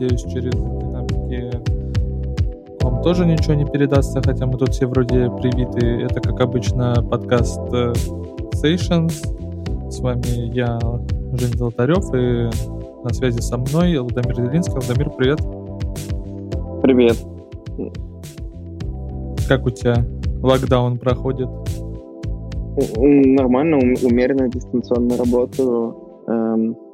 Надеюсь, через динамики вам тоже ничего не передастся, хотя мы тут все вроде привиты. Это, как обычно, подкаст э, Sessions. С вами я, Женя Золотарев, и на связи со мной Владимир Зелинский. Владимир, привет. Привет. Как у тебя локдаун проходит? Нормально, умеренно дистанционно работаю. Эм,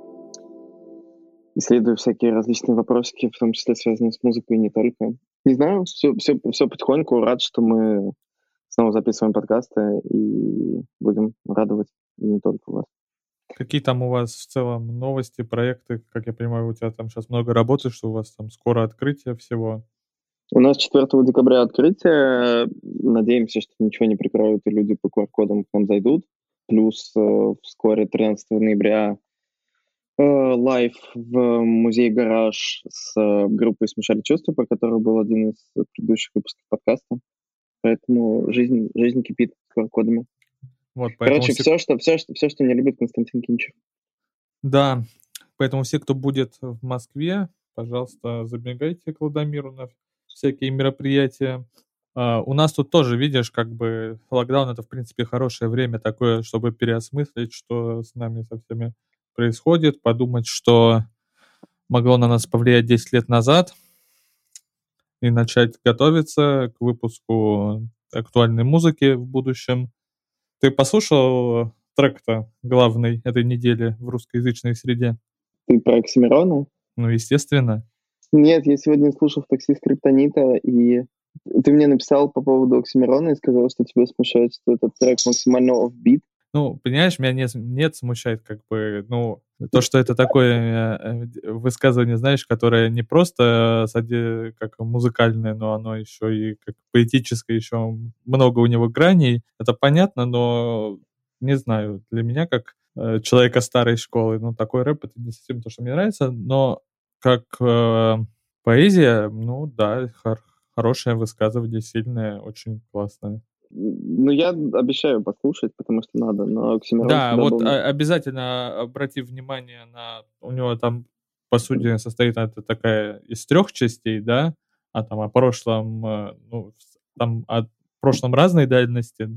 исследую всякие различные вопросики, в том числе связанные с музыкой и не только. Не знаю, все, все, все потихоньку. Рад, что мы снова записываем подкасты и будем радовать и не только вас. Какие там у вас в целом новости, проекты? Как я понимаю, у тебя там сейчас много работы, что у вас там скоро открытие всего. У нас 4 декабря открытие. Надеемся, что ничего не прикроют, и люди по QR-кодам к нам зайдут. Плюс э, вскоре, 13 ноября, live в музей «Гараж» с э, группой «Смешали чувства», про которую был один из предыдущих выпусков подкаста. Поэтому жизнь, жизнь кипит с QR-кодами. Вот, Короче, все, все, что, все, что, все, что не любит Константин Кинчев. Да, поэтому все, кто будет в Москве, пожалуйста, забегайте к Владимиру на всякие мероприятия. Uh, у нас тут тоже, видишь, как бы локдаун это, в принципе, хорошее время такое, чтобы переосмыслить, что с нами со всеми происходит, подумать, что могло на нас повлиять 10 лет назад, и начать готовиться к выпуску актуальной музыки в будущем. Ты послушал трек-то главный этой недели в русскоязычной среде? Ты про Оксимирона? Ну, естественно. Нет, я сегодня слушал в такси Скриптонита, и ты мне написал по поводу Оксимирона и сказал, что тебя смущает, что этот трек максимально офбит. Ну, понимаешь, меня нет, нет смущает как бы, ну, то, что это такое э, высказывание, знаешь, которое не просто э, как музыкальное, но оно еще и как поэтическое, еще много у него граней. Это понятно, но не знаю, для меня как э, человека старой школы, ну, такой рэп это не совсем то, что мне нравится, но как э, поэзия, ну да, хор- хорошее высказывание, сильное, очень классное. Ну, я обещаю послушать, потому что надо, но Оксимирон... Да, вот был... обязательно обрати внимание на... У него там, по сути, состоит это такая из трех частей, да, а там о прошлом, э, ну, там о прошлом разной дальности,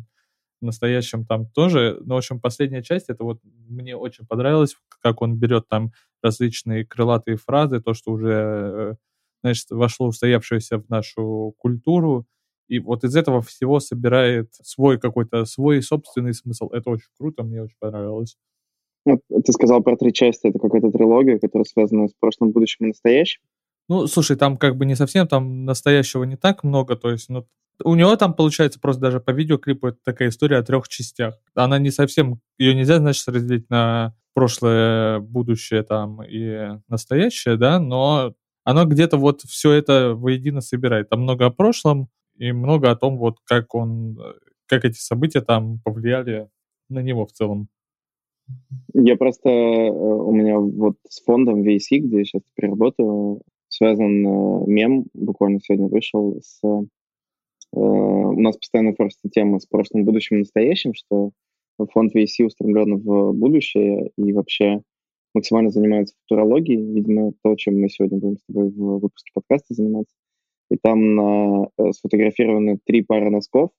в настоящем там тоже. Но, в общем, последняя часть, это вот мне очень понравилось, как он берет там различные крылатые фразы, то, что уже, э, значит, вошло устоявшееся в нашу культуру, и вот из этого всего собирает свой какой-то, свой собственный смысл. Это очень круто, мне очень понравилось. Вот ты сказал про три части, это какая-то трилогия, которая связана с прошлым, будущим и настоящим. Ну, слушай, там как бы не совсем, там настоящего не так много, то есть, ну, у него там получается просто даже по видеоклипу это такая история о трех частях. Она не совсем, ее нельзя, значит, разделить на прошлое, будущее там и настоящее, да, но оно где-то вот все это воедино собирает. Там много о прошлом, и много о том, вот как он, как эти события там повлияли на него в целом. Я просто, э, у меня вот с фондом VC, где я сейчас теперь работаю, связан э, мем, буквально сегодня вышел с... Э, у нас постоянно просто тема с прошлым, будущим и настоящим, что фонд VC устремлен в будущее и вообще максимально занимается футурологией, видимо, то, чем мы сегодня будем с тобой в выпуске подкаста заниматься и там на, э, сфотографированы три пары носков.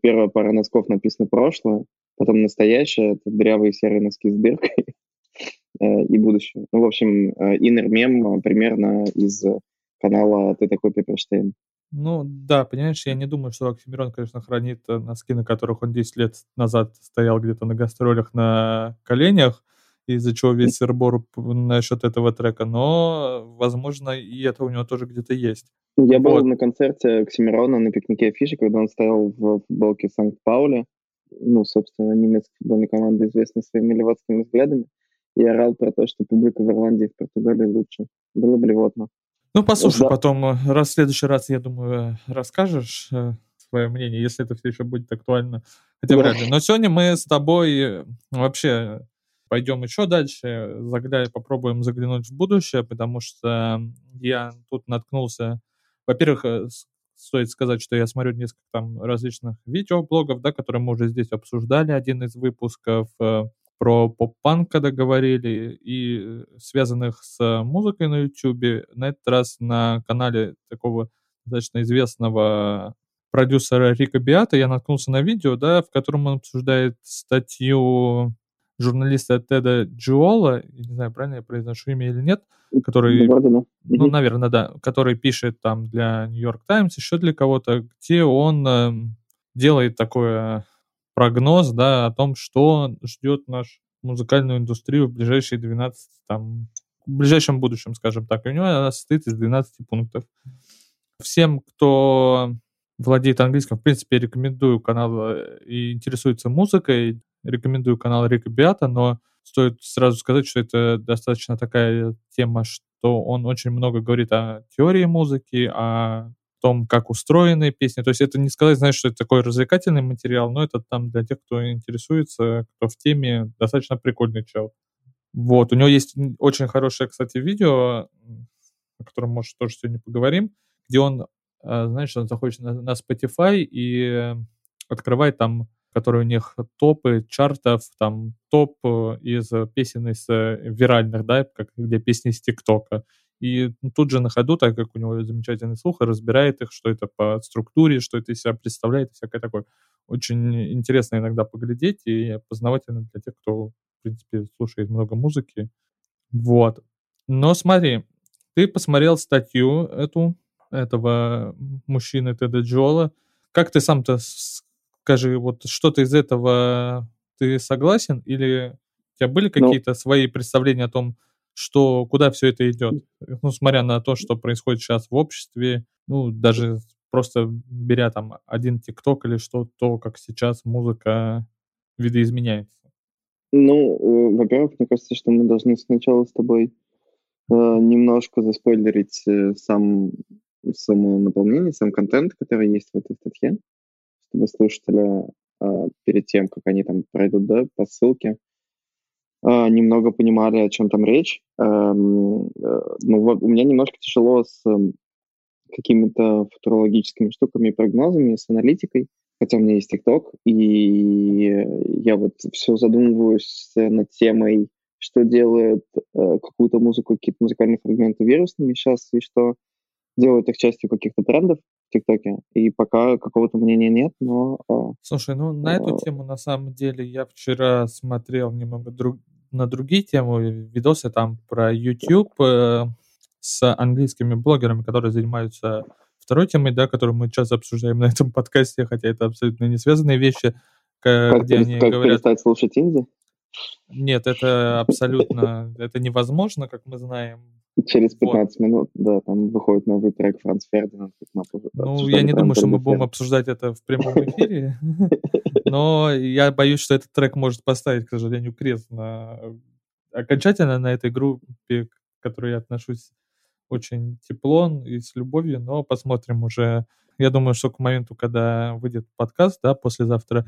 Первая пара носков написано «прошлое», потом «настоящее» — это дрявые серые носки с дыркой, э, и будущее. Ну, в общем, э, мем примерно из канала «Ты такой Пепперштейн». Ну, да, понимаешь, я не думаю, что Оксимирон, конечно, хранит носки, на которых он 10 лет назад стоял где-то на гастролях на коленях, из-за чего весь сырбор насчет этого трека, но, возможно, и это у него тоже где-то есть. Я был вот. на концерте Оксимирона на пикнике Афиши, когда он стоял в футболке Санкт-Пауле, ну, собственно, немецкая футбольная команда, известна своими левацкими взглядами, и орал про то, что публика в Ирландии и в Португалии лучше. Было блевотно. Ну, послушай, да. потом, э, раз в следующий раз, я думаю, расскажешь э, свое мнение, если это все еще будет актуально. Хотя да. вряд ли. Но сегодня мы с тобой э, вообще пойдем еще дальше, заглянем, попробуем заглянуть в будущее, потому что я тут наткнулся, во-первых, э, стоит сказать, что я смотрю несколько там различных видеоблогов, да, которые мы уже здесь обсуждали, один из выпусков э, про поп-панк, когда говорили, и связанных с музыкой на YouTube. На этот раз на канале такого достаточно известного продюсера Рика Биата я наткнулся на видео, да, в котором он обсуждает статью журналиста Теда Джиола, не знаю, правильно я произношу имя или нет, который, ну, ну наверное, да, который пишет там для Нью-Йорк Таймс, еще для кого-то, где он э, делает такой прогноз, да, о том, что ждет наш музыкальную индустрию в ближайшие 12, там, в ближайшем будущем, скажем так. И у него она состоит из 12 пунктов. Всем, кто владеет английским, в принципе, рекомендую канал э, и интересуется музыкой, рекомендую канал Рика Биата, но стоит сразу сказать, что это достаточно такая тема, что он очень много говорит о теории музыки, о том, как устроены песни. То есть это не сказать, знаешь, что это такой развлекательный материал, но это там для тех, кто интересуется, кто в теме, достаточно прикольный чел. Вот, у него есть очень хорошее, кстати, видео, о котором, может, тоже сегодня поговорим, где он, э, знаешь, он заходит на, на Spotify и открывает там которые у них топы чартов, там топ э, из песен из э, виральных, да, как где песни из ТикТока. И тут же на ходу, так как у него замечательный слух, разбирает их, что это по структуре, что это из себя представляет, всякое такое. Очень интересно иногда поглядеть и познавательно для тех, кто, в принципе, слушает много музыки. Вот. Но смотри, ты посмотрел статью эту, этого мужчины Теда Джола. Как ты сам-то скажи, вот что-то из этого ты согласен или у тебя были ну какие-то ну, свои представления о том, что куда все это идет? Ну, смотря на то, что происходит сейчас в обществе, ну, даже просто беря там один ТикТок или что, то, как сейчас музыка видоизменяется. Ну, э, во-первых, мне кажется, что мы должны сначала с тобой э, немножко заспойлерить э, сам само наполнение, сам контент, который есть в этой статье чтобы слушатели э, перед тем, как они там пройдут да, по ссылке, э, немного понимали, о чем там речь. Эм, э, ну, вот у меня немножко тяжело с э, какими-то футурологическими штуками прогнозами, с аналитикой, хотя у меня есть ТикТок, и я вот все задумываюсь над темой, что делает э, какую-то музыку, какие-то музыкальные фрагменты вирусными сейчас, и что делают их частью каких-то трендов ТикТоке. И пока какого-то мнения нет, но... А, Слушай, ну на эту а, тему на самом деле я вчера смотрел немного друг, на другие темы, видосы там про YouTube э, с английскими блогерами, которые занимаются второй темой, да, которую мы сейчас обсуждаем на этом подкасте, хотя это абсолютно не связанные вещи, как, где они как говорят... перестать слушать инди? Нет, это абсолютно, это невозможно, как мы знаем. Через 15 вот. минут, да, там выходит новый трек Франц Фердинанд. Ну, я не думаю, что мы будем обсуждать это в прямом эфире, но я боюсь, что этот трек может поставить, к сожалению, крест на окончательно на этой группе, к которой я отношусь очень тепло и с любовью, но посмотрим уже. Я думаю, что к моменту, когда выйдет подкаст, да, послезавтра,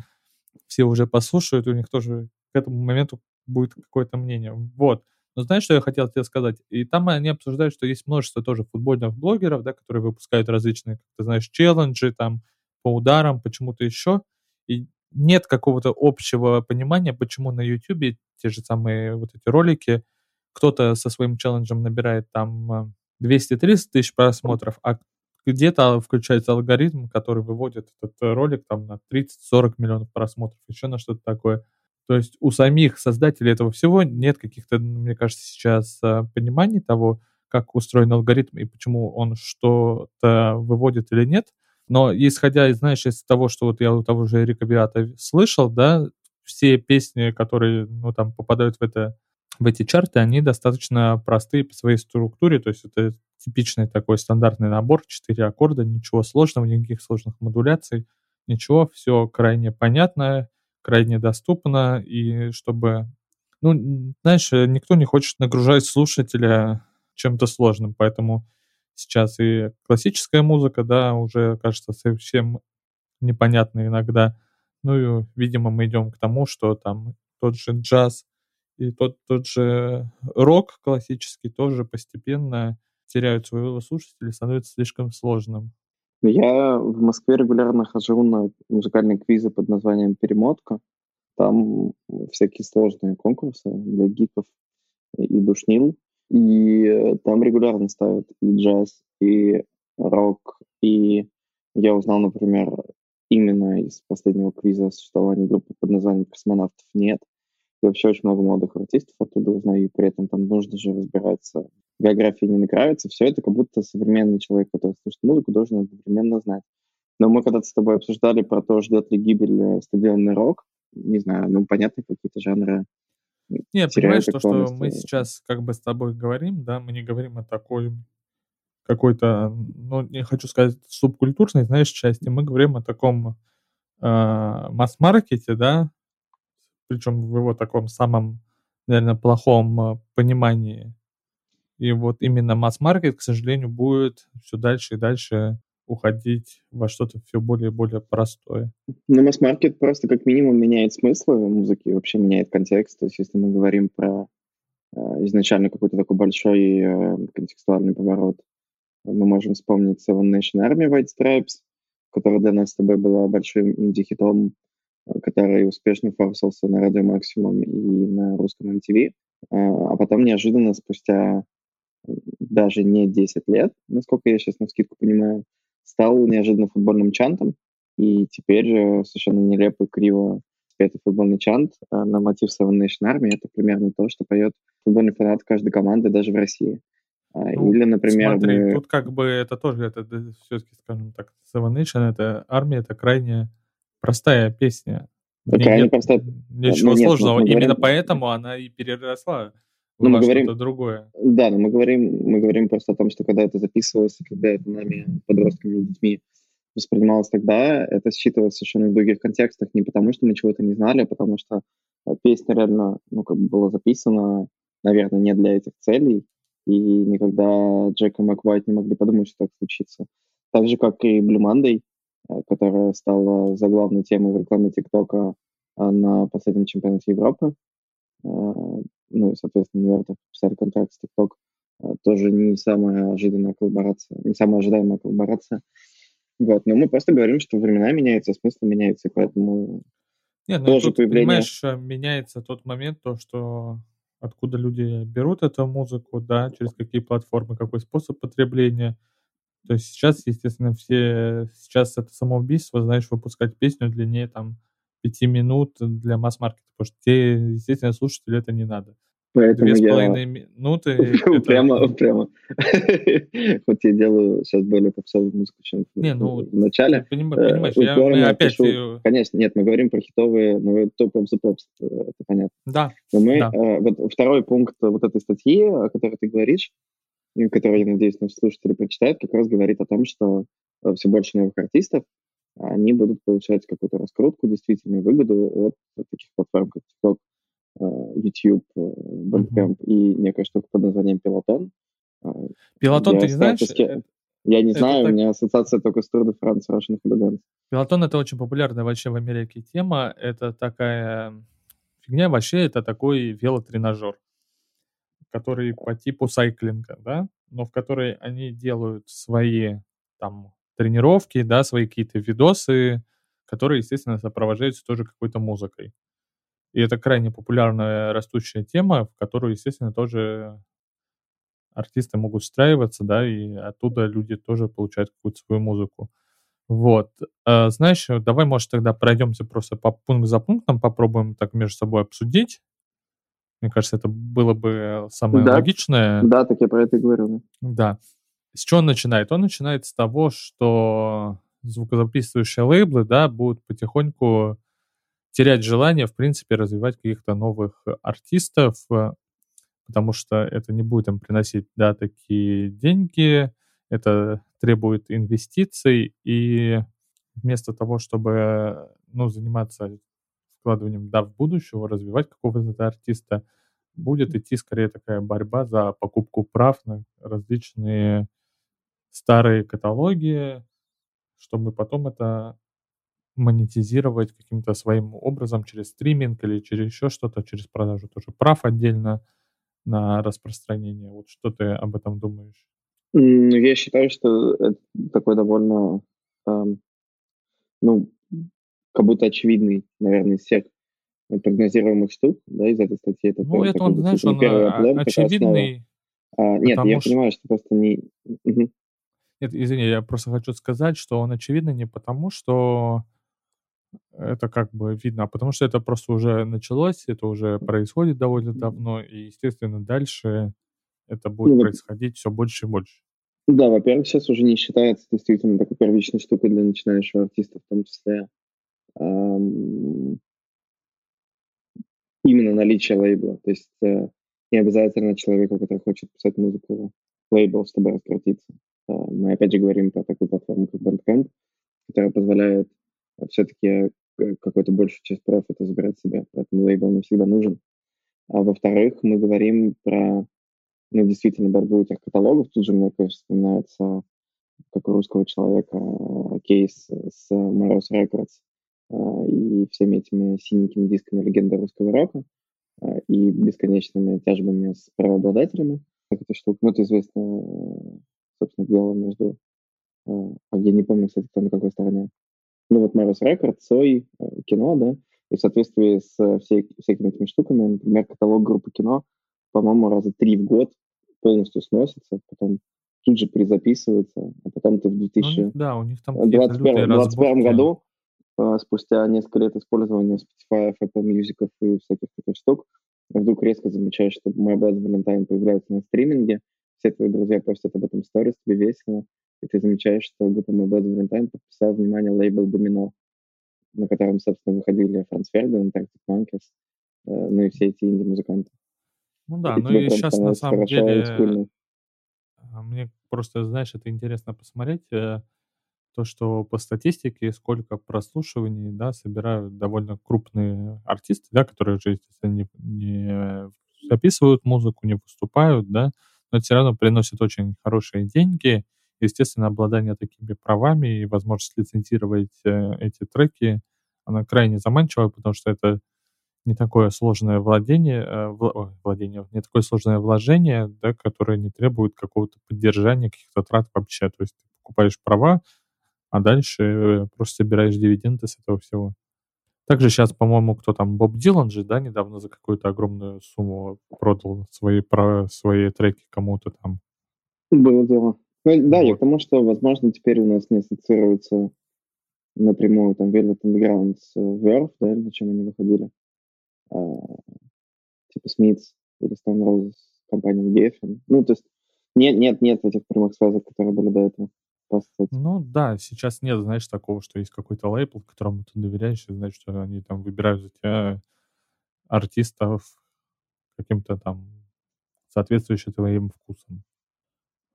все уже послушают, у них тоже к этому моменту будет какое-то мнение. Вот. Но знаешь, что я хотел тебе сказать? И там они обсуждают, что есть множество тоже футбольных блогеров, да, которые выпускают различные, как ты знаешь, челленджи там по ударам, почему-то еще. И нет какого-то общего понимания, почему на YouTube те же самые вот эти ролики, кто-то со своим челленджем набирает там 200-300 э, тысяч просмотров, а где-то включается алгоритм, который выводит этот ролик там на 30-40 миллионов просмотров, еще на что-то такое. То есть у самих создателей этого всего нет каких-то, мне кажется, сейчас а, пониманий того, как устроен алгоритм и почему он что-то выводит или нет. Но исходя, знаешь, из того, что вот я у того же Эрика Биата слышал, да, все песни, которые, ну, там, попадают в это в эти чарты, они достаточно простые по своей структуре, то есть это типичный такой стандартный набор, четыре аккорда, ничего сложного, никаких сложных модуляций, ничего, все крайне понятное, крайне доступно, и чтобы, ну, знаешь, никто не хочет нагружать слушателя чем-то сложным, поэтому сейчас и классическая музыка, да, уже кажется совсем непонятно иногда. Ну и, видимо, мы идем к тому, что там тот же джаз и тот, тот же рок классический тоже постепенно теряют своего слушателя, становится слишком сложным. Я в Москве регулярно хожу на музыкальные квизы под названием «Перемотка». Там всякие сложные конкурсы для гиков и душнил. И там регулярно ставят и джаз, и рок. И я узнал, например, именно из последнего квиза о существовании группы под названием «Космонавтов нет». И вообще очень много молодых артистов оттуда узнаю, и при этом там нужно же разбираться в географии не нравится. Все это как будто современный человек, который слушает музыку, должен одновременно знать. Но мы когда-то с тобой обсуждали про то, ждет ли гибель э, стадионный рок. Не знаю, ну, понятно, какие-то жанры не, понимаешь, то, что мы сейчас как бы с тобой говорим, да, мы не говорим о такой какой-то, ну, не хочу сказать субкультурной, знаешь, части, мы говорим о таком э, масс-маркете, да, причем в его таком самом, наверное, плохом э, понимании. И вот именно масс-маркет, к сожалению, будет все дальше и дальше уходить во что-то все более и более простое. Ну, масс-маркет просто как минимум меняет смысл музыки, вообще меняет контекст. То есть если мы говорим про э, изначально какой-то такой большой э, контекстуальный поворот, мы можем вспомнить Seven Nation Army White Stripes, которая для нас с тобой была большим инди-хитом, э, который успешно форсился на радио Максимум и на русском MTV. А, а потом неожиданно спустя даже не 10 лет, насколько я сейчас на скидку понимаю, стал неожиданно футбольным чантом, и теперь совершенно нелепо и криво спетый футбольный чант на мотив Seven Nation Army — это примерно то, что поет футбольный фанат каждой команды даже в России. А, ну, Или, например... Смотри, мы... тут как бы это тоже, это все-таки, скажем так, Seven Nation, это армия, это крайне простая песня. Крайне нет простая... Ничего ну, нет, сложного. Именно говорим... поэтому она и переросла но мы говорим, другое. Да, но мы говорим, мы говорим просто о том, что когда это записывалось, когда это нами, подростками и детьми, воспринималось тогда, это считывалось совершенно в других контекстах, не потому что мы чего-то не знали, а потому что э, песня реально, ну, как бы была записана, наверное, не для этих целей, и никогда Джек и Мак Уайт не могли подумать, что так случится. Так же, как и Blue Monday, э, которая стала заглавной темой в рекламе ТикТока э, на последнем чемпионате Европы ну и, соответственно, Нью-Йорк подписали контракт с TikTok. А, тоже не самая ожиданная коллаборация, не самая ожидаемая коллаборация. Вот, но мы просто говорим, что времена меняются, смысл меняется, и поэтому Нет, ну тоже тут, появление... понимаешь, э, меняется тот момент, то, что откуда люди берут эту музыку, да, через какие платформы, какой способ потребления. То есть сейчас, естественно, все... Сейчас это самоубийство, знаешь, выпускать песню длиннее там пяти минут для масс-маркета, потому что те, естественно, слушателю это не надо. Поэтому Две с половиной минуты. Прямо, прямо. Хоть я делаю сейчас более попсовую музыку, чем не, ну, в начале. Понимаешь, я, мы опять... Конечно, нет, мы говорим про хитовые, ну, топ of the pops, это понятно. Да. Но мы, э, вот второй пункт вот этой статьи, о которой ты говоришь, которую, я надеюсь, наши слушатели прочитают, как раз говорит о том, что э, все больше новых артистов они будут получать какую-то раскрутку, действительно выгоду от таких платформ, как TikTok, э, YouTube, э, Bandcamp uh-huh. и некая штука под названием Peloton. Peloton, ты не знаешь? Я не знаю, так... у меня ассоциация только с Tour de France Russian Hooligans. Peloton — это очень популярная вообще в Америке тема. Это такая фигня, вообще это такой велотренажер, который по типу сайклинга, да, но в которой они делают свои там тренировки, да, свои какие-то видосы, которые, естественно, сопровождаются тоже какой-то музыкой. И это крайне популярная растущая тема, в которую, естественно, тоже артисты могут встраиваться, да, и оттуда люди тоже получают какую-то свою музыку. Вот. А, знаешь, давай, может, тогда пройдемся просто по пункт за пунктом, попробуем так между собой обсудить. Мне кажется, это было бы самое да. логичное. Да, так я про это и говорю. Да. С чего он начинает? Он начинает с того, что звукозаписывающие лейблы, да, будут потихоньку терять желание, в принципе, развивать каких-то новых артистов, потому что это не будет им приносить, да, такие деньги, это требует инвестиций, и вместо того, чтобы, ну, заниматься вкладыванием, да, в будущего, развивать какого-то артиста, будет идти скорее такая борьба за покупку прав на различные старые каталоги, чтобы потом это монетизировать каким-то своим образом через стриминг или через еще что-то, через продажу тоже прав отдельно на распространение. Вот что ты об этом думаешь? Ну, я считаю, что это такой довольно эм, ну, как будто очевидный, наверное, из всех прогнозируемых штук, да, из этой статьи. Это ну, это он, знаешь, он первый облом, очевидный. А, нет, я что... понимаю, что просто не... Угу. Нет, извини, я просто хочу сказать, что он очевидный не потому, что это как бы видно, а потому что это просто уже началось, это уже происходит довольно давно, и, естественно, дальше это будет ну, происходить все больше и больше. Да, во-первых, сейчас уже не считается действительно такой первичной штукой для начинающего артиста, в том числе эм, именно наличие лейбла. То есть э, не обязательно человеку, который хочет писать музыку, лейбл, чтобы раскрутиться. Э, мы опять же говорим про такую платформу, как Bandcamp, которая позволяет все-таки э, какой-то большую часть профита забирать себе, поэтому лейбл не всегда нужен. А во-вторых, мы говорим про, ну, действительно, борьбу этих каталогов. Тут же мне, конечно, вспоминается, как у русского человека, э, кейс с Мороз Records и всеми этими синенькими дисками легенды русского рока и бесконечными тяжбами с правообладателями. Это штука, ну, это известно, собственно, дело между... Я не помню, кстати, кто на какой стороне. Ну вот Maris Records, Сой, э, кино, да, и в соответствии с э, всей, всякими этими штуками, например, каталог группы кино, по-моему, раза три в год полностью сносится, потом тут же перезаписывается, а потом ты в 2021 ну, да, у них там 21 году, э, спустя несколько лет использования Spotify, Apple Music и всяких таких штук, вдруг резко замечаешь, что My Blood Valentine появляется на стриминге, все твои друзья постят об этом сторис, тебе весело, и ты замечаешь, что группа My Bad Valentine подписала внимание лейбл Domino, на котором, собственно, выходили Франц Фердинанд, Arctic Monkeys, э, ну и все эти инди-музыканты. Ну да, и ну и сейчас на самом деле... А, мне просто, знаешь, это интересно посмотреть, э, то, что по статистике, сколько прослушиваний, да, собирают довольно крупные артисты, да, которые же, естественно, не, не записывают музыку, не выступают, да, но все равно приносит очень хорошие деньги, Естественно, обладание такими правами и возможность лицензировать э, эти треки, она крайне заманчивая, потому что это не такое сложное владение, э, владение, не такое сложное вложение, да, которое не требует какого-то поддержания, каких-то трат вообще. То есть ты покупаешь права, а дальше э, просто собираешь дивиденды с этого всего. Также сейчас, по-моему, кто там, Боб Дилан же, да, недавно за какую-то огромную сумму продал свои, про, свои треки кому-то там. Было дело. Ну, да, вот. я к тому, что, возможно, теперь у нас не ассоциируется напрямую там Velvet Underground с Verve, да, или на чем они выходили. А, типа Смитс или Stone Roses, компания Geffen. Ну, то есть нет, нет, нет этих прямых связок, которые были до этого. Ну да, сейчас нет, знаешь, такого, что есть какой-то лейбл, которому ты доверяешь, и знаешь, что они там выбирают за тебя артистов каким-то там соответствующим твоим вкусом.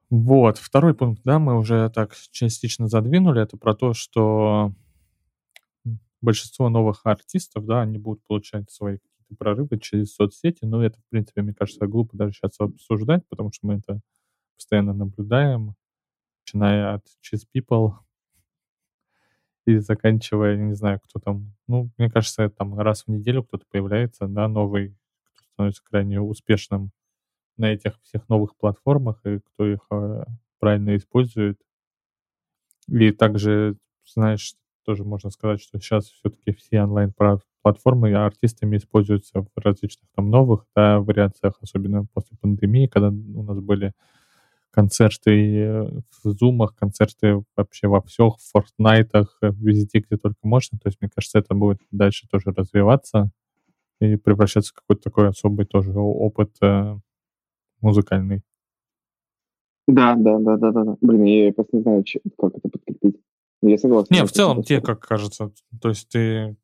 Вот, второй пункт, да, мы уже так частично задвинули, это про то, что большинство новых артистов, да, они будут получать свои какие-то прорывы через соцсети, но это, в принципе, мне кажется, глупо даже сейчас обсуждать, потому что мы это постоянно наблюдаем, начиная от Cheese People и заканчивая, не знаю, кто там, ну, мне кажется, там раз в неделю кто-то появляется, да, новый, кто становится крайне успешным на этих всех новых платформах и кто их э, правильно использует. И также, знаешь, тоже можно сказать, что сейчас все-таки все онлайн-платформы артистами используются в различных там новых да, вариациях, особенно после пандемии, когда у нас были концерты э, в зумах, концерты вообще во всех, в фортнайтах, э, везде, где только можно. То есть, мне кажется, это будет дальше тоже развиваться и превращаться в какой-то такой особый тоже опыт музыкальный. Да, да, да, да, да. Блин, я просто не знаю, как это подкрепить. Я согласен. Не, в целом, тебе как кажется? То есть ты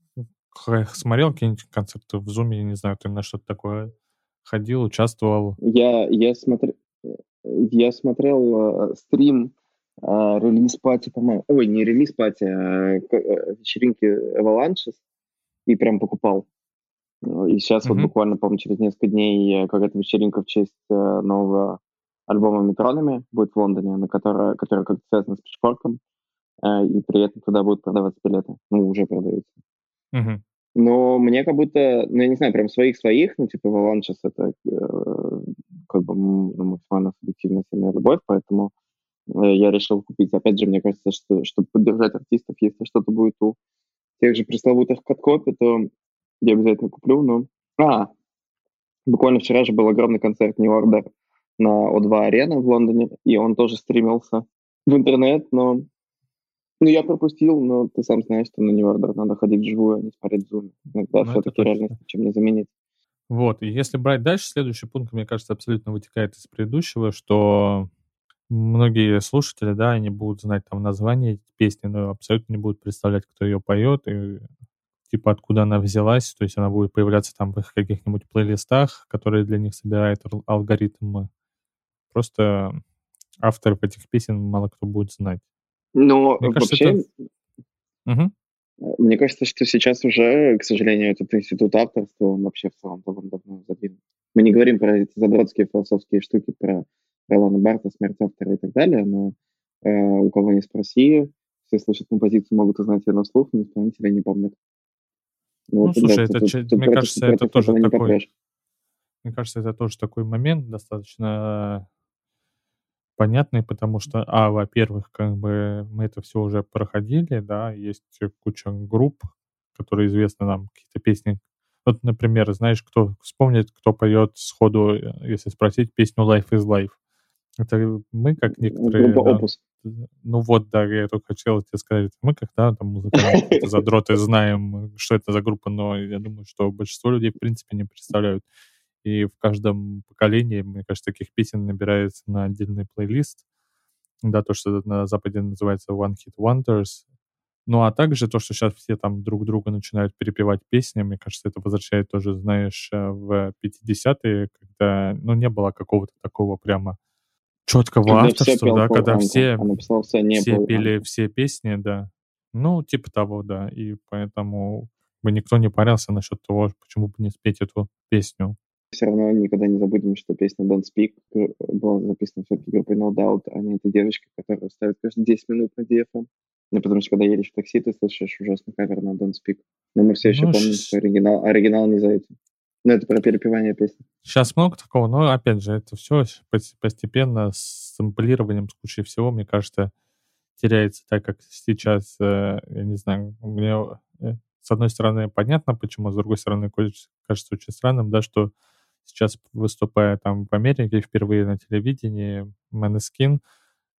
смотрел какие-нибудь концерты в Zoom, я не знаю, ты на что-то такое ходил, участвовал? Я, я, смотр... я смотрел э, стрим э, релиз-пати, по-моему. Ой, не релиз-пати, а э, вечеринки Avalanches и прям покупал. И сейчас mm-hmm. вот буквально, по-моему, через несколько дней какая-то вечеринка в честь нового альбома Метронами будет в Лондоне, на которой, который как-то связан с пичфорком, э, и при этом туда будут продаваться билеты. Ну, уже продаются. Mm-hmm. Но мне как будто, ну, я не знаю, прям своих-своих, ну, типа, Валан сейчас это э, как бы ну, максимально субъективная сильная любовь, поэтому я решил купить. Опять же, мне кажется, что чтобы поддержать артистов, если что-то будет у тех же пресловутых каткопи, то я обязательно куплю. Но... А, буквально вчера же был огромный концерт New Order на O2 Арена в Лондоне, и он тоже стримился в интернет, но ну, я пропустил, но ты сам знаешь, что на New Order надо ходить вживую, а не смотреть Zoom. Иногда ну, все-таки реальность чем не заменить. Вот, и если брать дальше, следующий пункт, мне кажется, абсолютно вытекает из предыдущего, что многие слушатели, да, они будут знать там название песни, но абсолютно не будут представлять, кто ее поет и типа откуда она взялась, то есть она будет появляться там в их каких-нибудь плейлистах, которые для них собирает алгоритм. Просто авторов этих песен мало кто будет знать. Но Мне кажется, вообще... Это... Угу. Мне кажется, что сейчас уже, к сожалению, этот институт авторства, он вообще в целом довольно давно задвинут. Мы не говорим про эти задротские философские штуки, про Ролана Барта, смерть автора и так далее, но э, у кого не спроси, все слышат композицию, могут узнать ее на слух, но исполнители не помнят. Ну, ну слушай, да, это, тут, тут, мне тут кажется, это тоже такой... Мне кажется, это тоже такой момент достаточно понятный, потому что, а, во-первых, как бы мы это все уже проходили, да, есть куча групп, которые известны нам, какие-то песни. Вот, например, знаешь, кто вспомнит, кто поет сходу, если спросить песню Life is Life. Это мы, как некоторые... Группа да, Ну вот, да, я только хотел тебе сказать, мы как, да, там музыканты, задроты знаем, что это за группа, но я думаю, что большинство людей, в принципе, не представляют. И в каждом поколении, мне кажется, таких песен набирается на отдельный плейлист. Да, то, что на Западе называется One Hit Wonders. Ну, а также то, что сейчас все там друг друга начинают перепевать песни, мне кажется, это возвращает тоже, знаешь, э, в 50-е, когда, ну, не было какого-то такого прямо четкого когда авторства, да, когда все, все, не все пели все песни, да. Ну, типа того, да. И поэтому бы никто не парился насчет того, почему бы не спеть эту песню все равно никогда не забудем, что песня Don't Speak э, была записана все-таки группой No Doubt, а не этой девочкой, которая ставит каждые 10 минут на DFM. Ну, потому что когда едешь в такси, ты слышишь ужасный кавер на Don't Speak. Но мы все еще ну, помним, что оригинал, оригинал не за этим. Ну, это про перепевание песни. Сейчас много такого, но, опять же, это все постепенно с сэмплированием, с кучей всего, мне кажется, теряется, так как сейчас, э, я не знаю, мне э, с одной стороны понятно, почему, с другой стороны кажется очень странным, да, что сейчас выступая там в Америке впервые на телевидении, Манескин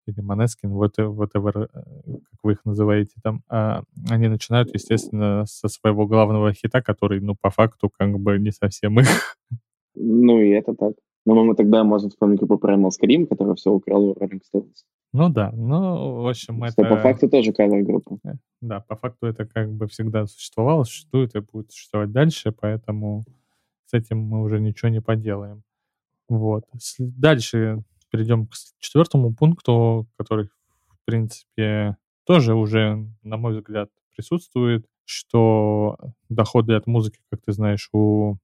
или Манескин, whatever, э, как вы их называете там, а, они начинают, естественно, со своего главного хита, который, ну, по факту, как бы не совсем их. Ну, и это так. Но мы тогда можем вспомнить группу Primal Scream, которая все украла у Rolling Stones. Ну да, ну, в общем, Что это... по факту тоже кавер-группа. Э, да, по факту это как бы всегда существовало, существует и будет существовать дальше, поэтому с этим мы уже ничего не поделаем. Вот. Дальше перейдем к четвертому пункту, который, в принципе, тоже уже, на мой взгляд, присутствует, что доходы от музыки, как ты знаешь, у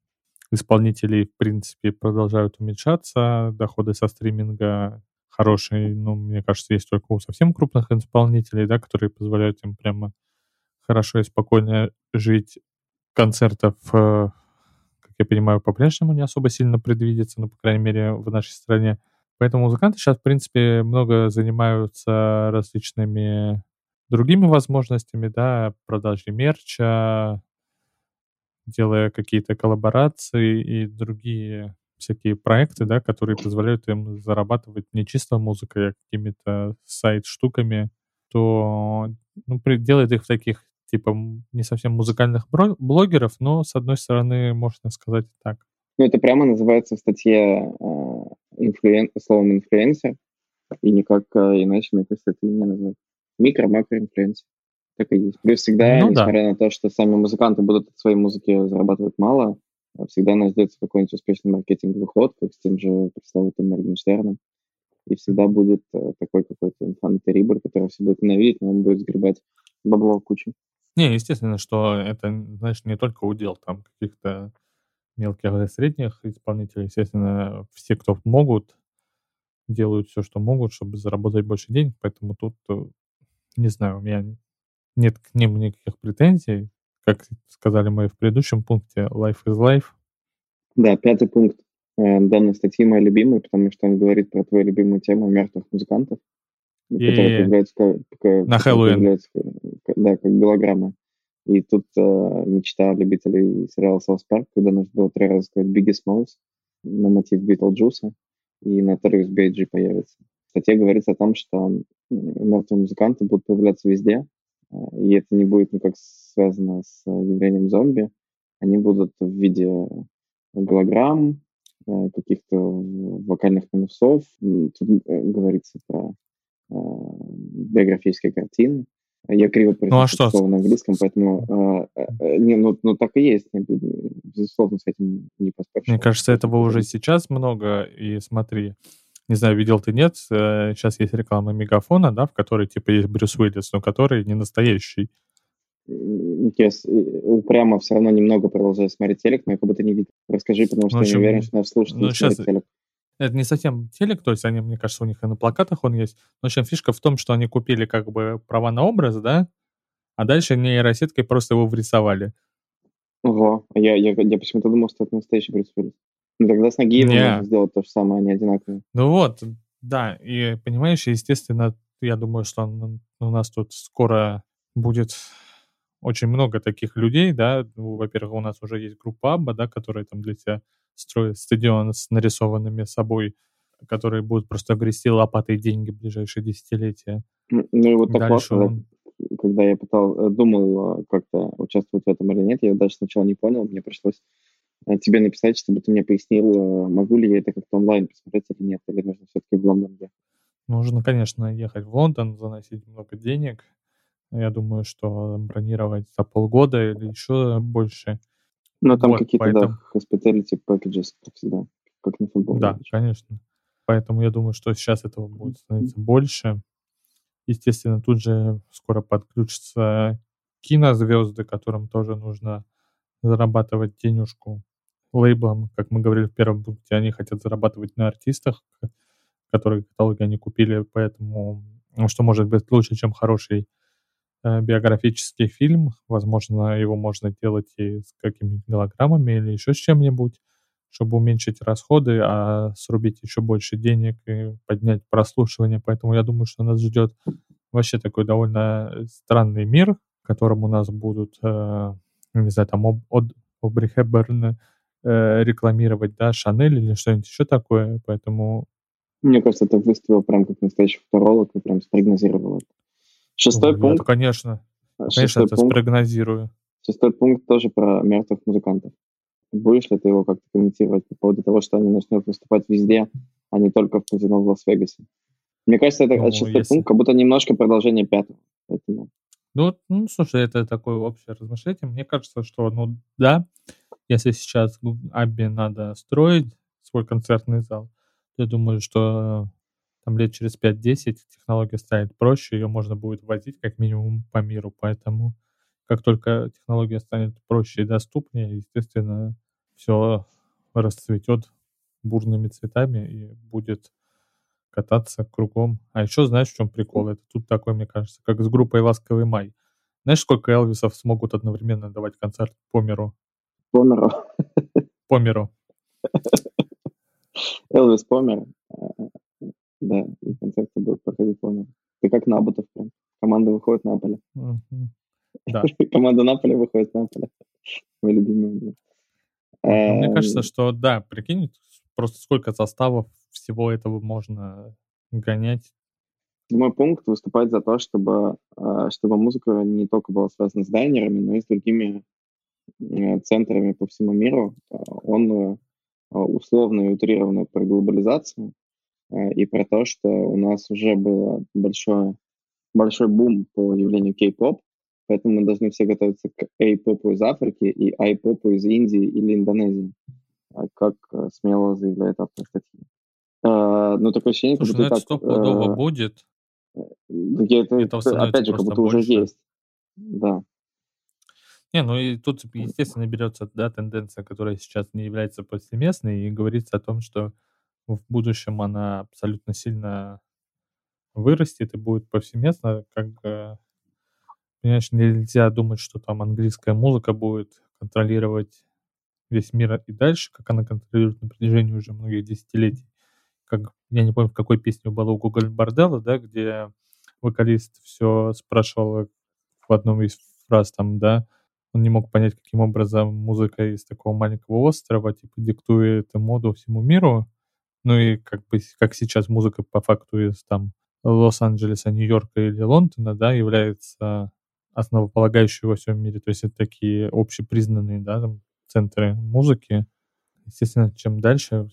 исполнителей, в принципе, продолжают уменьшаться, доходы со стриминга хорошие, ну, мне кажется, есть только у совсем крупных исполнителей, да, которые позволяют им прямо хорошо и спокойно жить. Концертов э, я понимаю, по-прежнему не особо сильно предвидится, ну, по крайней мере, в нашей стране. Поэтому музыканты сейчас, в принципе, много занимаются различными другими возможностями, да, продажей мерча, делая какие-то коллаборации и другие всякие проекты, да, которые позволяют им зарабатывать не чисто музыкой, а какими-то сайт-штуками, то ну, делает их в таких типа не совсем музыкальных блогеров, но с одной стороны можно сказать так. Ну, это прямо называется в статье э, инфлюен... словом инфлюенсер, и никак э, иначе, мне кажется, это не назвать. Микро-макро-инфлюенсер. Так и есть. Плюс всегда, ну, несмотря да. на то, что сами музыканты будут от своей музыки зарабатывать мало, а всегда найдется какой-нибудь успешный маркетинговый ход, как с тем же пресловутым Моргенштерном. И всегда будет э, такой какой-то enfant terrible, который все будет ненавидеть, но он будет сгребать бабло кучу. Не, естественно, что это, знаешь, не только удел там каких-то мелких и средних исполнителей. Естественно, все, кто могут, делают все, что могут, чтобы заработать больше денег. Поэтому тут, э, не знаю, у меня нет к ним никаких претензий. Как сказали мы в предыдущем пункте, life is life. Да, пятый пункт э, данной статьи мой любимый, потому что он говорит про твою любимую тему мертвых музыкантов. Которая появляется как, на Хэллоуин. да, как голограмма. И тут э, мечта любителей сериала South Park, когда нужно было три раза сказать Biggie Smalls на мотив Битлджуса, и Notorious B.I.G. появится. В статье говорится о том, что мертвые музыканты будут появляться везде, э, и это не будет никак связано с явлением зомби. Они будут в виде голограмм, э, каких-то вокальных минусов. Тут э, говорится про биографические картины. Я криво ну, а что? слово на английском, поэтому э, э, не, ну, ну так и есть. Безусловно, с этим не поспоришь. Мне кажется, этого уже сейчас много, и смотри, не знаю, видел ты нет, э, сейчас есть реклама Мегафона, да, в которой типа есть Брюс Уиллис, но который не настоящий. Yes. Упрямо все равно немного продолжаю смотреть телек, но я как будто не видел. Расскажи, потому что ну, я не уверен, что надо слушать ну, сейчас, телек. Это не совсем телек, то есть они, мне кажется, у них и на плакатах он есть. Но в фишка в том, что они купили как бы права на образ, да, а дальше нейросеткой просто его врисовали. Ого, я, я, я почему-то думал, что это настоящий Брюс Уиллис. Ну тогда с Нагиевым не. можно сделать то же самое, они одинаковые. Ну вот, да, и понимаешь, естественно, я думаю, что у нас тут скоро будет очень много таких людей, да, ну, во-первых, у нас уже есть группа Абба, да, которая там для тебя строит стадион с нарисованными собой, которые будут просто грести лопатой деньги в ближайшие десятилетия. Ну и вот так Дальше классно, он... когда я пытал, э, думал как-то участвовать в этом или нет, я даже сначала не понял, мне пришлось э, тебе написать, чтобы ты мне пояснил, э, могу ли я это как-то онлайн посмотреть или нет, или нужно все-таки в Лондон ехать. Нужно, конечно, ехать в Лондон, заносить много денег. Я думаю, что бронировать за полгода или еще больше но там вот, какие-то, поэтому... да, hospitality packages, как всегда, как на футболе. Да, матче. конечно. Поэтому я думаю, что сейчас этого будет становиться больше. Естественно, тут же скоро подключатся кинозвезды, которым тоже нужно зарабатывать денежку лейблом. Как мы говорили в первом пункте, они хотят зарабатывать на артистах, которые каталоги они купили, поэтому ну, что может быть лучше, чем хороший биографический фильм. Возможно, его можно делать и с какими-нибудь голограммами или еще с чем-нибудь, чтобы уменьшить расходы, а срубить еще больше денег и поднять прослушивание. Поэтому я думаю, что нас ждет вообще такой довольно странный мир, в котором у нас будут, э, не знаю, там об, от, Обри Хэбберн э, рекламировать, да, Шанель или что-нибудь еще такое, поэтому... Мне кажется, ты выставил прям как настоящий футуролог и прям спрогнозировал это. Шестой ну, пункт. конечно. Конечно, Шестой это пункт. спрогнозирую. Шестой пункт тоже про мертвых музыкантов. Будешь ли ты его как-то комментировать по поводу того, что они начнут выступать везде, а не только в казино в Лас-Вегасе? Мне кажется, это ну, шестой если... пункт, как будто немножко продолжение пятого. Поэтому... Ну, ну, слушай, это такое общее размышление. Мне кажется, что, ну, да, если сейчас Абби надо строить свой концертный зал, я думаю, что там лет через 5-10 технология станет проще, ее можно будет возить как минимум по миру. Поэтому как только технология станет проще и доступнее, естественно, все расцветет бурными цветами и будет кататься кругом. А еще знаешь, в чем прикол? Это тут такой, мне кажется, как с группой «Ласковый май». Знаешь, сколько Элвисов смогут одновременно давать концерт по миру? По миру. По миру. Элвис помер. Да, и концерты будут проходить в Ты как Наботов прям. Команда выходит на поле. Да. Команда Наполе выходит на поле. Мой любимый. Мне кажется, что да, прикинь, просто сколько составов всего этого можно гонять. Мой пункт выступать за то, чтобы, а, чтобы музыка не только была связана с дайнерами, но и с другими э, центрами по всему миру. Он э, условно и утрированно про глобализацию, Э, и про то, что у нас уже был большой, большой бум по явлению кей-поп, поэтому мы должны все готовиться к эй-попу из Африки и ай-попу из Индии или Индонезии, а как э, смело заявляет автор статьи. А, ну, такое ощущение, Слушай, как будто ну, так... стопудово э, будет. Это, это опять же, как будто больше. уже есть. Да. Не, ну и тут, естественно, берется да, тенденция, которая сейчас не является повсеместной, и говорится о том, что в будущем она абсолютно сильно вырастет и будет повсеместно, как понимаешь, нельзя думать, что там английская музыка будет контролировать весь мир и дальше, как она контролирует на протяжении уже многих десятилетий. как, я не помню, в какой песне было у Google Борделла, да, где вокалист все спрашивал в одном из фраз там, да, он не мог понять, каким образом музыка из такого маленького острова, типа, диктует моду всему миру. Ну и как бы, как сейчас музыка по факту из там Лос-Анджелеса, Нью-Йорка или Лондона, да, является основополагающей во всем мире. То есть это такие общепризнанные, да, там, центры музыки. Естественно, чем дальше,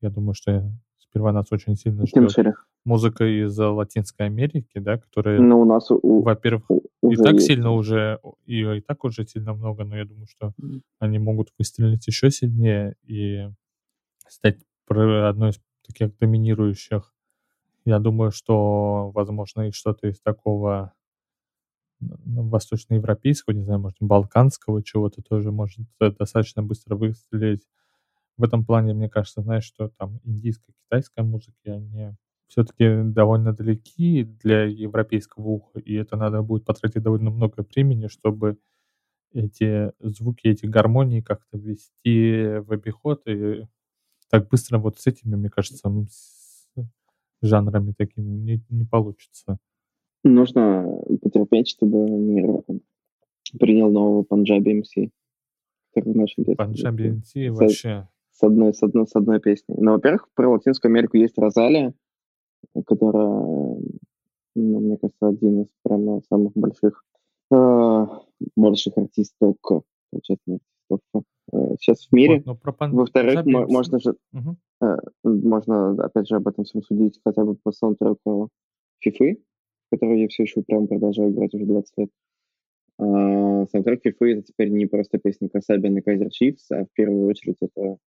я думаю, что сперва нас очень сильно ждет музыка из Латинской Америки, да, которая, ну, у нас, во-первых, и так есть. сильно уже, ее и так уже сильно много, но я думаю, что они могут выстрелить еще сильнее и стать одной из таких доминирующих. Я думаю, что, возможно, и что-то из такого восточноевропейского, не знаю, может, балканского чего-то тоже может достаточно быстро выстрелить. В этом плане, мне кажется, знаешь, что там индийская, китайская музыка, они все-таки довольно далеки для европейского уха, и это надо будет потратить довольно много времени, чтобы эти звуки, эти гармонии как-то ввести в обиход, и так быстро вот с этими, мне кажется, с жанрами такими не, не получится. Нужно потерпеть, чтобы мир принял нового Панджаби МС. Панджаби МС вообще... С одной, с, одной, с одной песней. Но, во-первых, про Латинскую Америку есть Розалия, которая, ну, мне кажется, один из прямо самых больших э, больших артистов, получается, артистов, сейчас в мире. Вот, пан... Во-вторых, можно же, угу. э, можно, опять же, об этом всем судить хотя бы по саундтреку FIFA, который я все еще прям продолжаю играть уже 20 лет. А, саундтрек FIFA это теперь не просто песня Касаби и Кайзер Чифс, а в первую очередь это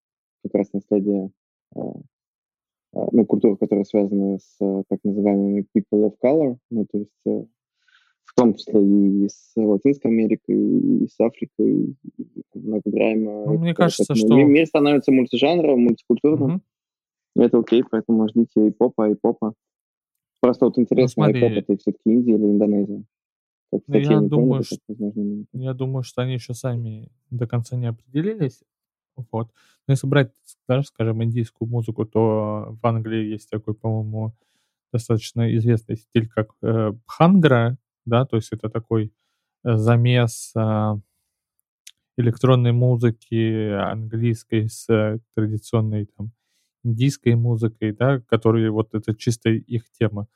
как раз наследие э, а, ну, культура, которая связана с э, так называемыми people of color, ну, то есть э, в том числе и с Латинской Америкой, и с Африкой, и много грайма. Ну, мне кажется, что... Мир становится мультижанровым, мультикультурным. Угу. Это окей, поэтому ждите и попа, и попа. Просто вот интересно, ну, поп это все-таки Индия или Индонезия? Как, ну, я, думаю, помню, что, возможно, я думаю, что они еще сами до конца не определились. Вот. Но если брать, даже, скажем, индийскую музыку, то в Англии есть такой, по-моему, достаточно известный стиль, как э, бхангра, да, то есть это такой э, замес э, электронной музыки английской с э, традиционной там индийской музыкой, да, которые вот это чисто их тема.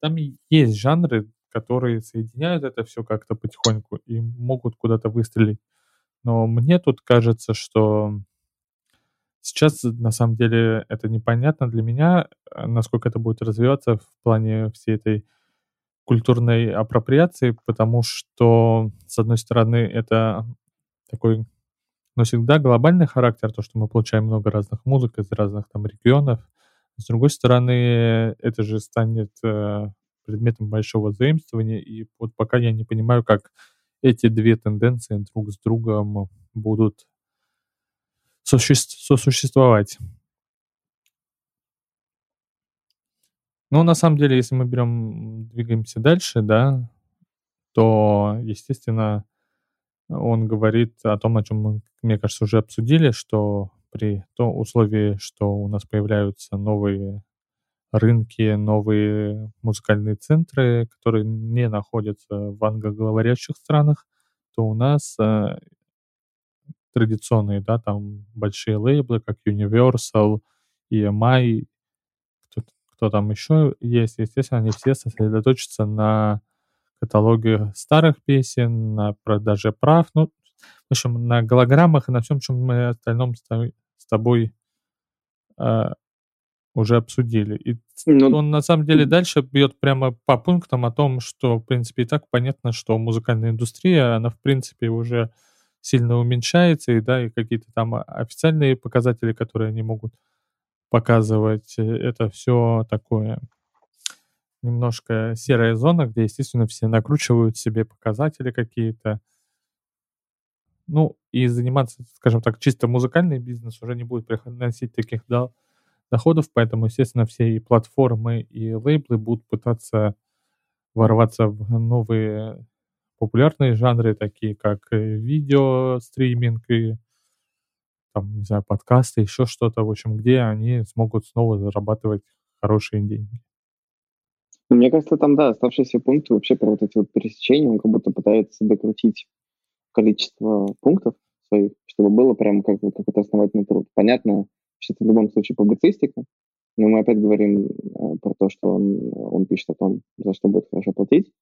Там есть жанры, которые соединяют это все как-то потихоньку и могут куда-то выстрелить. Но мне тут кажется, что сейчас на самом деле это непонятно для меня, э, насколько это будет развиваться в плане всей этой культурной апроприации, потому что, с одной стороны, это такой, но всегда глобальный характер, то, что мы получаем много разных музык из разных там регионов. С другой стороны, это же станет э, предметом большого заимствования, и вот пока я не понимаю, как эти две тенденции друг с другом будут сосуществовать. Ну, на самом деле, если мы берем, двигаемся дальше, да, то, естественно, он говорит о том, о чем мы, мне кажется, уже обсудили, что при том условии, что у нас появляются новые рынки, новые музыкальные центры, которые не находятся в англоговорящих странах, то у нас э, традиционные, да, там большие лейблы, как Universal, EMI, кто там еще есть, естественно, они все сосредоточатся на каталоге старых песен, на продаже прав, ну, в общем, на голограммах и на всем, чем мы остальном с тобой э, уже обсудили. И ну, он на самом деле дальше бьет прямо по пунктам о том, что, в принципе, и так понятно, что музыкальная индустрия, она, в принципе, уже сильно уменьшается, и да, и какие-то там официальные показатели, которые они могут показывать, э, это все такое немножко серая зона, где, естественно, все накручивают себе показатели какие-то. Ну, и заниматься, скажем так, чисто музыкальный бизнес уже не будет приносить таких доходов, поэтому, естественно, все и платформы, и лейблы будут пытаться ворваться в новые популярные жанры, такие как э, видео, стриминг и там, не знаю, подкасты, еще что-то, в общем, где они смогут снова зарабатывать хорошие деньги. Мне кажется, там, да, оставшиеся пункты вообще про вот эти вот пересечения, он как будто пытается докрутить количество пунктов своих, чтобы было прям как, как это основательный труд. Понятно, что это в любом случае публицистика, но мы опять говорим э, про то, что он, он пишет о том, за что будет хорошо платить,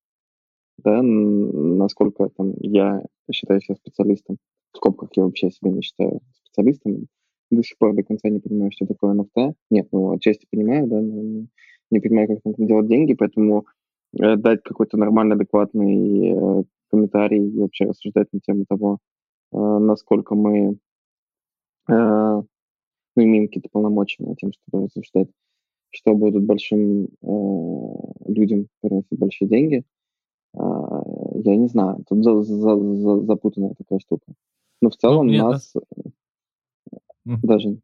да, насколько там я считаю себя специалистом. В скобках я вообще себя не считаю специалистом. До сих пор до конца не понимаю, что такое NFT. Нет, ну, отчасти понимаю, да, но не, понимаю, как там делать деньги, поэтому э, дать какой-то нормальный, адекватный э, комментарий и вообще рассуждать на тему того, э, насколько мы э, ну, имеем какие-то полномочия на тем, чтобы рассуждать, что будут большим людям приносить большие деньги. Э, я не знаю, тут за, за, за, запутанная такая штука. Но в ну, целом ну, нас... Да. Даже...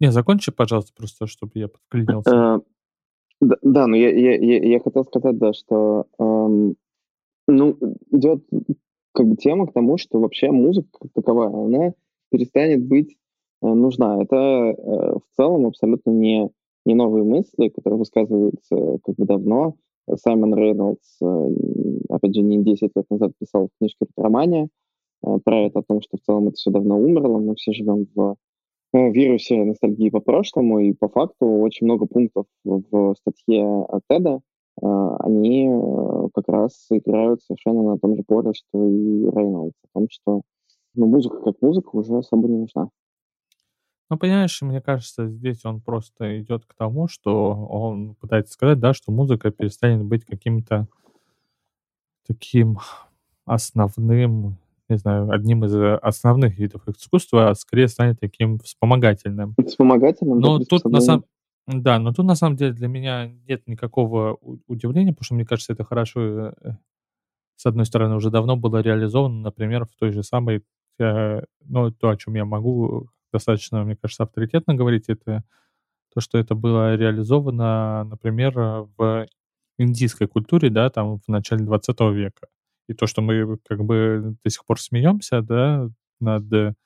Не, закончи, пожалуйста, просто, чтобы я подклинился. Э, да, да, но я, я, я, я хотел сказать, да, что эм, ну, идет как бы тема к тому, что вообще музыка как таковая, она перестанет быть э, нужна. Это э, в целом абсолютно не, не новые мысли, которые высказываются как бы давно. Саймон Рейнольдс, э, опять же, не 10 лет назад писал в книжке «Романе» э, про это, о том, что в целом это все давно умерло, мы все живем в э, вирусе ностальгии по прошлому, и по факту очень много пунктов в статье Теда, они как раз играют совершенно на том же поле, что и Рейнольдс, о том, что ну, музыка как музыка уже особо не нужна. Ну, понимаешь, мне кажется, здесь он просто идет к тому, что он пытается сказать, да, что музыка перестанет быть каким-то таким основным, не знаю, одним из основных видов искусства, а скорее станет таким вспомогательным. Вспомогательным? Но тут на самом да, но тут на самом деле для меня нет никакого удивления, потому что мне кажется, это хорошо, э, с одной стороны, уже давно было реализовано, например, в той же самой, э, ну, то, о чем я могу достаточно, мне кажется, авторитетно говорить, это то, что это было реализовано, например, в индийской культуре, да, там в начале 20 века. И то, что мы как бы до сих пор смеемся, да, над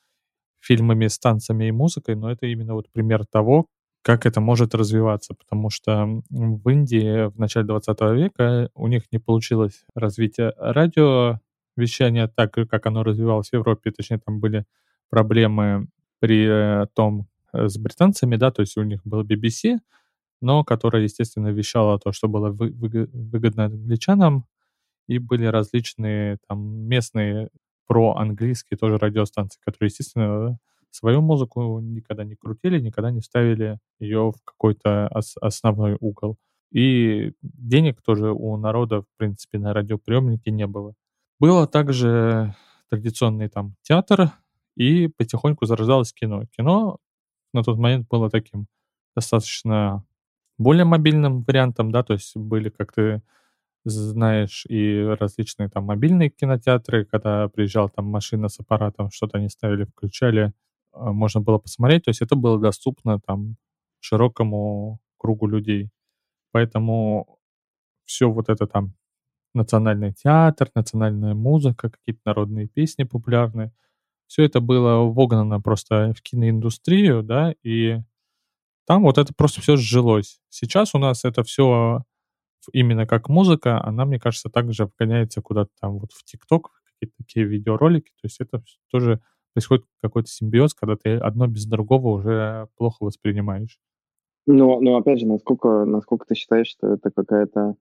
фильмами с танцами и музыкой, но это именно вот пример того, как это может развиваться, потому что в Индии в начале 20 века у них не получилось развитие радиовещания так, как оно развивалось в Европе, точнее, там были проблемы при э, том э, с британцами, да, то есть у них был BBC, но которая, естественно, вещала то, что было выгодно англичанам, и были различные там местные про-английские тоже радиостанции, которые, естественно, свою музыку никогда не крутили, никогда не ставили ее в какой-то ос- основной угол. И денег тоже у народа, в принципе, на радиоприемнике не было. Было также традиционный там театр, и потихоньку зарождалось кино. Кино на тот момент было таким достаточно более мобильным вариантом, да, то есть были, как ты знаешь, и различные там мобильные кинотеатры, когда приезжала там машина с аппаратом, что-то они ставили, включали, а, можно было посмотреть, то есть это было доступно там широкому кругу людей. Поэтому все вот это там национальный театр, национальная музыка, какие-то народные песни популярные — все это было вогнано просто в киноиндустрию, да, и там вот это просто все сжилось. Сейчас у нас это все именно как музыка, она, мне кажется, также вгоняется куда-то там вот в ТикТок, какие-то такие видеоролики, то есть это тоже происходит какой-то симбиоз, когда ты одно без другого уже плохо воспринимаешь. Ну, ну опять же, насколько, насколько ты считаешь, что это какая-то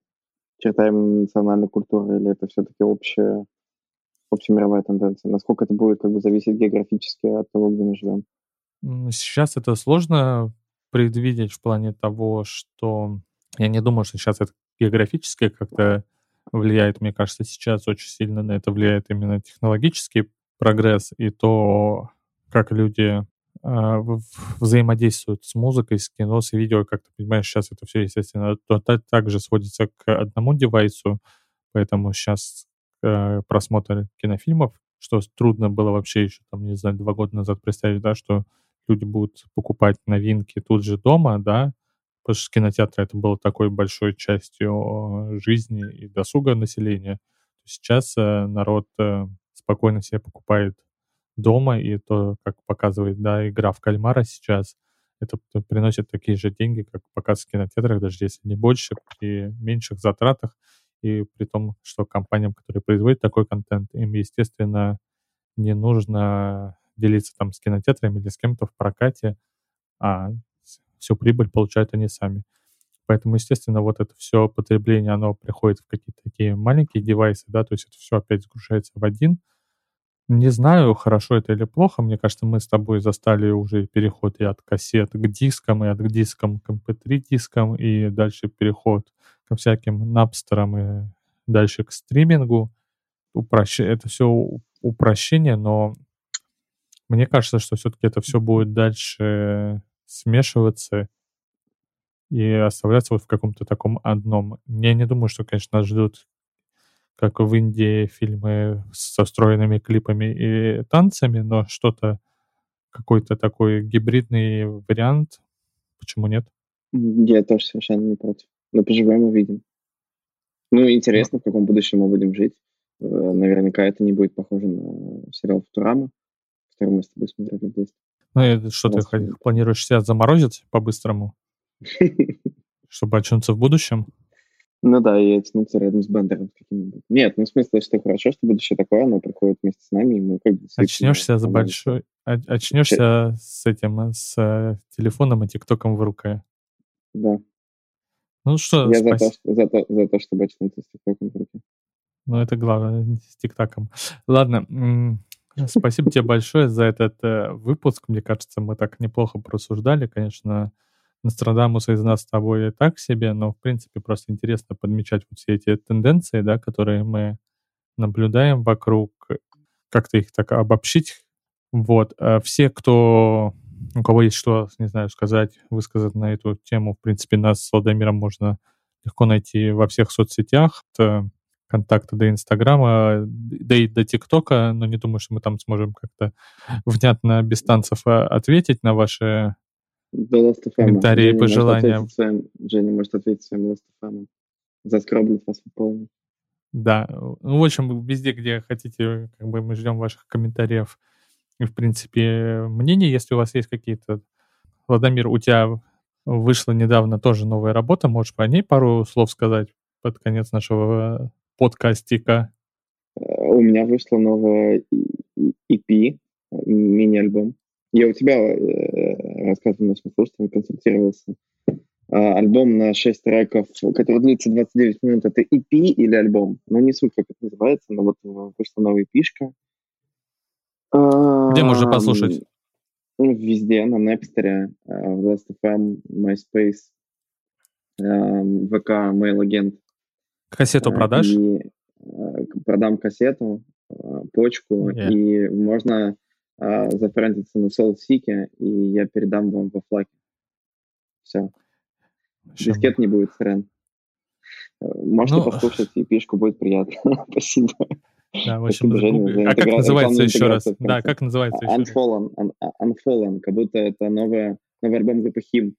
черта национальной культуры, или это все-таки общая общемировая тенденция? Насколько это будет как бы зависеть географически от того, где мы живем? Сейчас это сложно предвидеть в плане того, что я не думаю, что сейчас это географически как-то влияет. Мне кажется, сейчас очень сильно на это влияет именно технологический прогресс и то, как люди э, взаимодействуют с музыкой, с кино, с видео. Как ты понимаешь, сейчас это все, естественно, то, также сводится к одному девайсу, поэтому сейчас э, просмотр кинофильмов, что трудно было вообще еще, там, не знаю, два года назад представить, да, что люди будут покупать новинки тут же дома, да, потому что кинотеатр это было такой большой частью жизни и досуга населения. Сейчас э, народ э, спокойно себе покупает дома, и то, как показывает, да, игра в кальмара сейчас, это приносит такие же деньги, как показ в кинотеатрах, даже если не больше, при меньших затратах, и при том, что компаниям, которые производят такой контент, им, естественно, не нужно делиться там с кинотеатрами или с кем-то в прокате, а всю прибыль получают они сами. Поэтому, естественно, вот это все потребление, оно приходит в какие-то такие маленькие девайсы, да, то есть это все опять загружается в один. Не знаю, хорошо это или плохо. Мне кажется, мы с тобой застали уже переход и от кассет к дискам, и от дискам к MP3 эм дискам, и дальше переход ко всяким напстерам и дальше к стримингу. Упрощ... Это все упрощение, но мне кажется, что все-таки это все будет дальше смешиваться и оставляться вот в каком-то таком одном. Я не думаю, что, конечно, нас ждут, как в Индии, фильмы со встроенными клипами и танцами, но что-то, какой-то такой гибридный вариант, почему нет? Я тоже совершенно не против. Но поживем увидим. Ну, интересно, в каком будущем мы будем жить. Э, наверняка это не будет похоже на сериал «Футурама», который мы с тобой смотрели вместе. Ну, и что ты планируешь себя заморозить по-быстрому? Чтобы очнуться в будущем? Ну да, и очнуться рядом с Бендером каким-нибудь. Нет, ну в смысле, что хорошо, что будущее такое, оно приходит вместе с нами, и мы как бы... Очнешься за большой... Очнешься с этим, с э, телефоном и тиктоком в руке. Да. Ну что, Я за, то, за, то, за то, чтобы очнуться с тиктоком в руке. Ну это главное, с тиктоком. Ладно, спасибо тебе большое за этот э, выпуск. Мне кажется, мы так неплохо просуждали, конечно, Нострадамуса из нас с тобой так себе, но, в принципе, просто интересно подмечать вот все эти тенденции, да, которые мы наблюдаем вокруг, как-то их так обобщить. Вот. А все, кто, у кого есть что, не знаю, сказать, высказать на эту тему, в принципе, нас с Владимиром можно легко найти во всех соцсетях, от контакта до Инстаграма, да и до ТикТока, но не думаю, что мы там сможем как-то внятно без танцев а, ответить на ваши Комментарии и пожелания. Своим, Женя может ответить своим Last of Заскроблит вас полностью. Да. Ну, в общем, везде, где хотите, как бы мы ждем ваших комментариев и, в принципе, мнений, если у вас есть какие-то. Владимир, у тебя вышла недавно тоже новая работа, можешь по ней пару слов сказать под конец нашего подкастика? У меня вышла новая EP, мини-альбом. Я у тебя э, рассказывал нашим слушателям, консультировался. А, альбом на 6 треков, который длится 29 минут, это EP или альбом? Ну, не суть, как это называется, но вот вышла новая пишка. Где можно послушать? Везде, на Napster, в Last.fm, MySpace, ВК, Mail-агент. Кассету продашь? И, продам кассету, почку, yeah. и можно а, зафрендиться на SoulSeek, и я передам вам во флаге. Все. Дискет не будет срен. Э, можете ну, послушать, и пишку будет приятно. Спасибо. Да, в общем, Спасибо, а как называется еще раз? Да, как называется еще Unfallen, Un Unfallen, как будто это новая, новый альбом группы Him.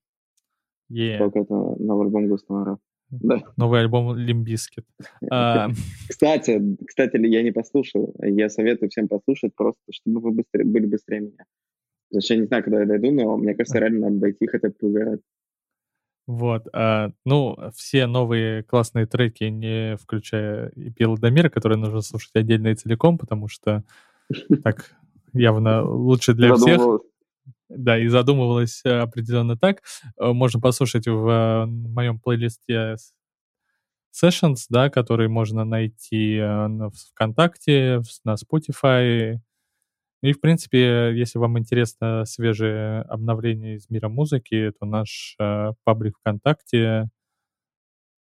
Yeah. Только это новый альбом Густава да. Новый альбом Limp Bizkit. А, кстати, кстати, я не послушал. Я советую всем послушать просто, чтобы вы быстрее, были быстрее меня. Потому я не знаю, когда я дойду, но мне кажется, реально надо дойти хотя бы поугарать. Вот. А, ну, все новые классные треки, не включая EP Ладомира, которые нужно слушать отдельно и целиком, потому что так явно лучше для всех. Да, и задумывалась э, определенно так. Э, можно послушать в э, моем плейлисте Sessions, да, который можно найти в ВКонтакте, на Spotify. И, в принципе, если вам интересно свежие обновления из мира музыки, то наш паблик ВКонтакте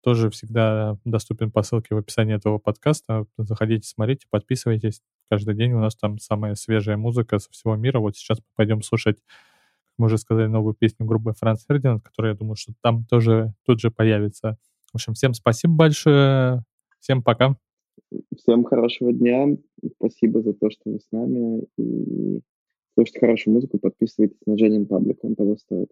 тоже всегда доступен по ссылке в описании этого подкаста. Заходите, смотрите, подписывайтесь. Каждый день у нас там самая свежая музыка со всего мира. Вот сейчас мы пойдем слушать, как мы уже сказали, новую песню группы Франц Фердинанд, которая, я думаю, что там тоже тут же появится. В общем, всем спасибо большое. Всем пока. Всем хорошего дня. Спасибо за то, что вы с нами. И слушайте хорошую музыку, подписывайтесь на Женин паблик, он того стоит.